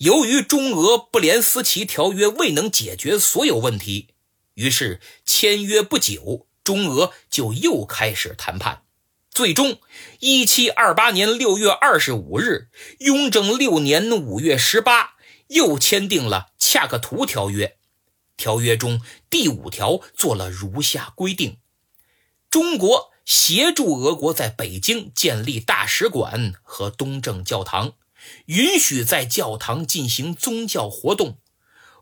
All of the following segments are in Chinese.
由于中俄不联斯奇条约未能解决所有问题，于是签约不久，中俄就又开始谈判。最终，一七二八年六月二十五日，雍正六年五月十八，又签订了恰克图条约。条约中第五条做了如下规定：中国协助俄国在北京建立大使馆和东正教堂，允许在教堂进行宗教活动。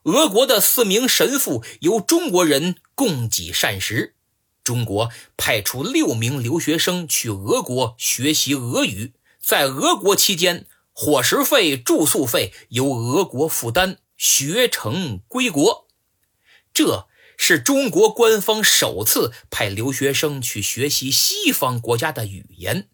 俄国的四名神父由中国人供给膳食。中国派出六名留学生去俄国学习俄语，在俄国期间，伙食费、住宿费由俄国负担，学成归国。这是中国官方首次派留学生去学习西方国家的语言，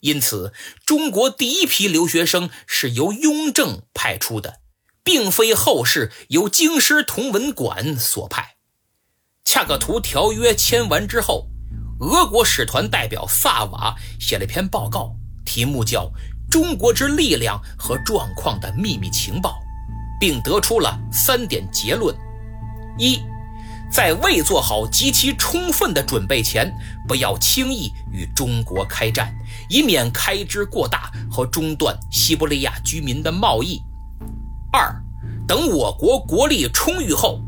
因此，中国第一批留学生是由雍正派出的，并非后世由京师同文馆所派。恰克图条约签完之后，俄国使团代表萨瓦写了一篇报告，题目叫《中国之力量和状况的秘密情报》，并得出了三点结论：一，在未做好极其充分的准备前，不要轻易与中国开战，以免开支过大和中断西伯利亚居民的贸易；二，等我国国力充裕后，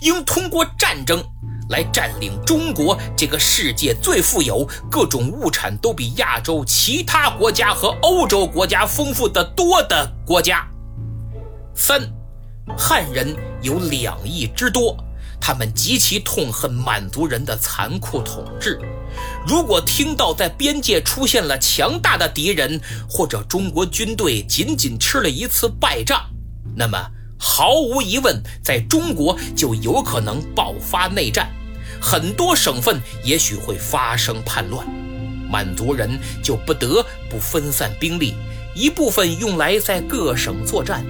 应通过战争。来占领中国这个世界最富有、各种物产都比亚洲其他国家和欧洲国家丰富的多的国家。三，汉人有两亿之多，他们极其痛恨满族人的残酷统治。如果听到在边界出现了强大的敌人，或者中国军队仅仅吃了一次败仗，那么毫无疑问，在中国就有可能爆发内战。很多省份也许会发生叛乱，满族人就不得不分散兵力，一部分用来在各省作战，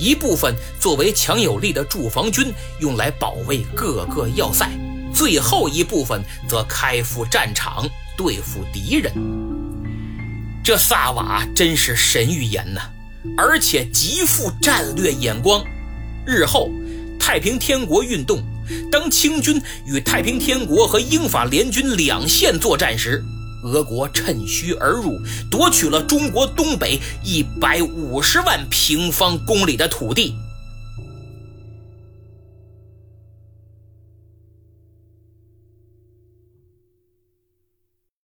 一部分作为强有力的驻防军用来保卫各个要塞，最后一部分则开赴战场对付敌人。这萨瓦真是神预言呐，而且极富战略眼光。日后太平天国运动。当清军与太平天国和英法联军两线作战时，俄国趁虚而入，夺取了中国东北一百五十万平方公里的土地。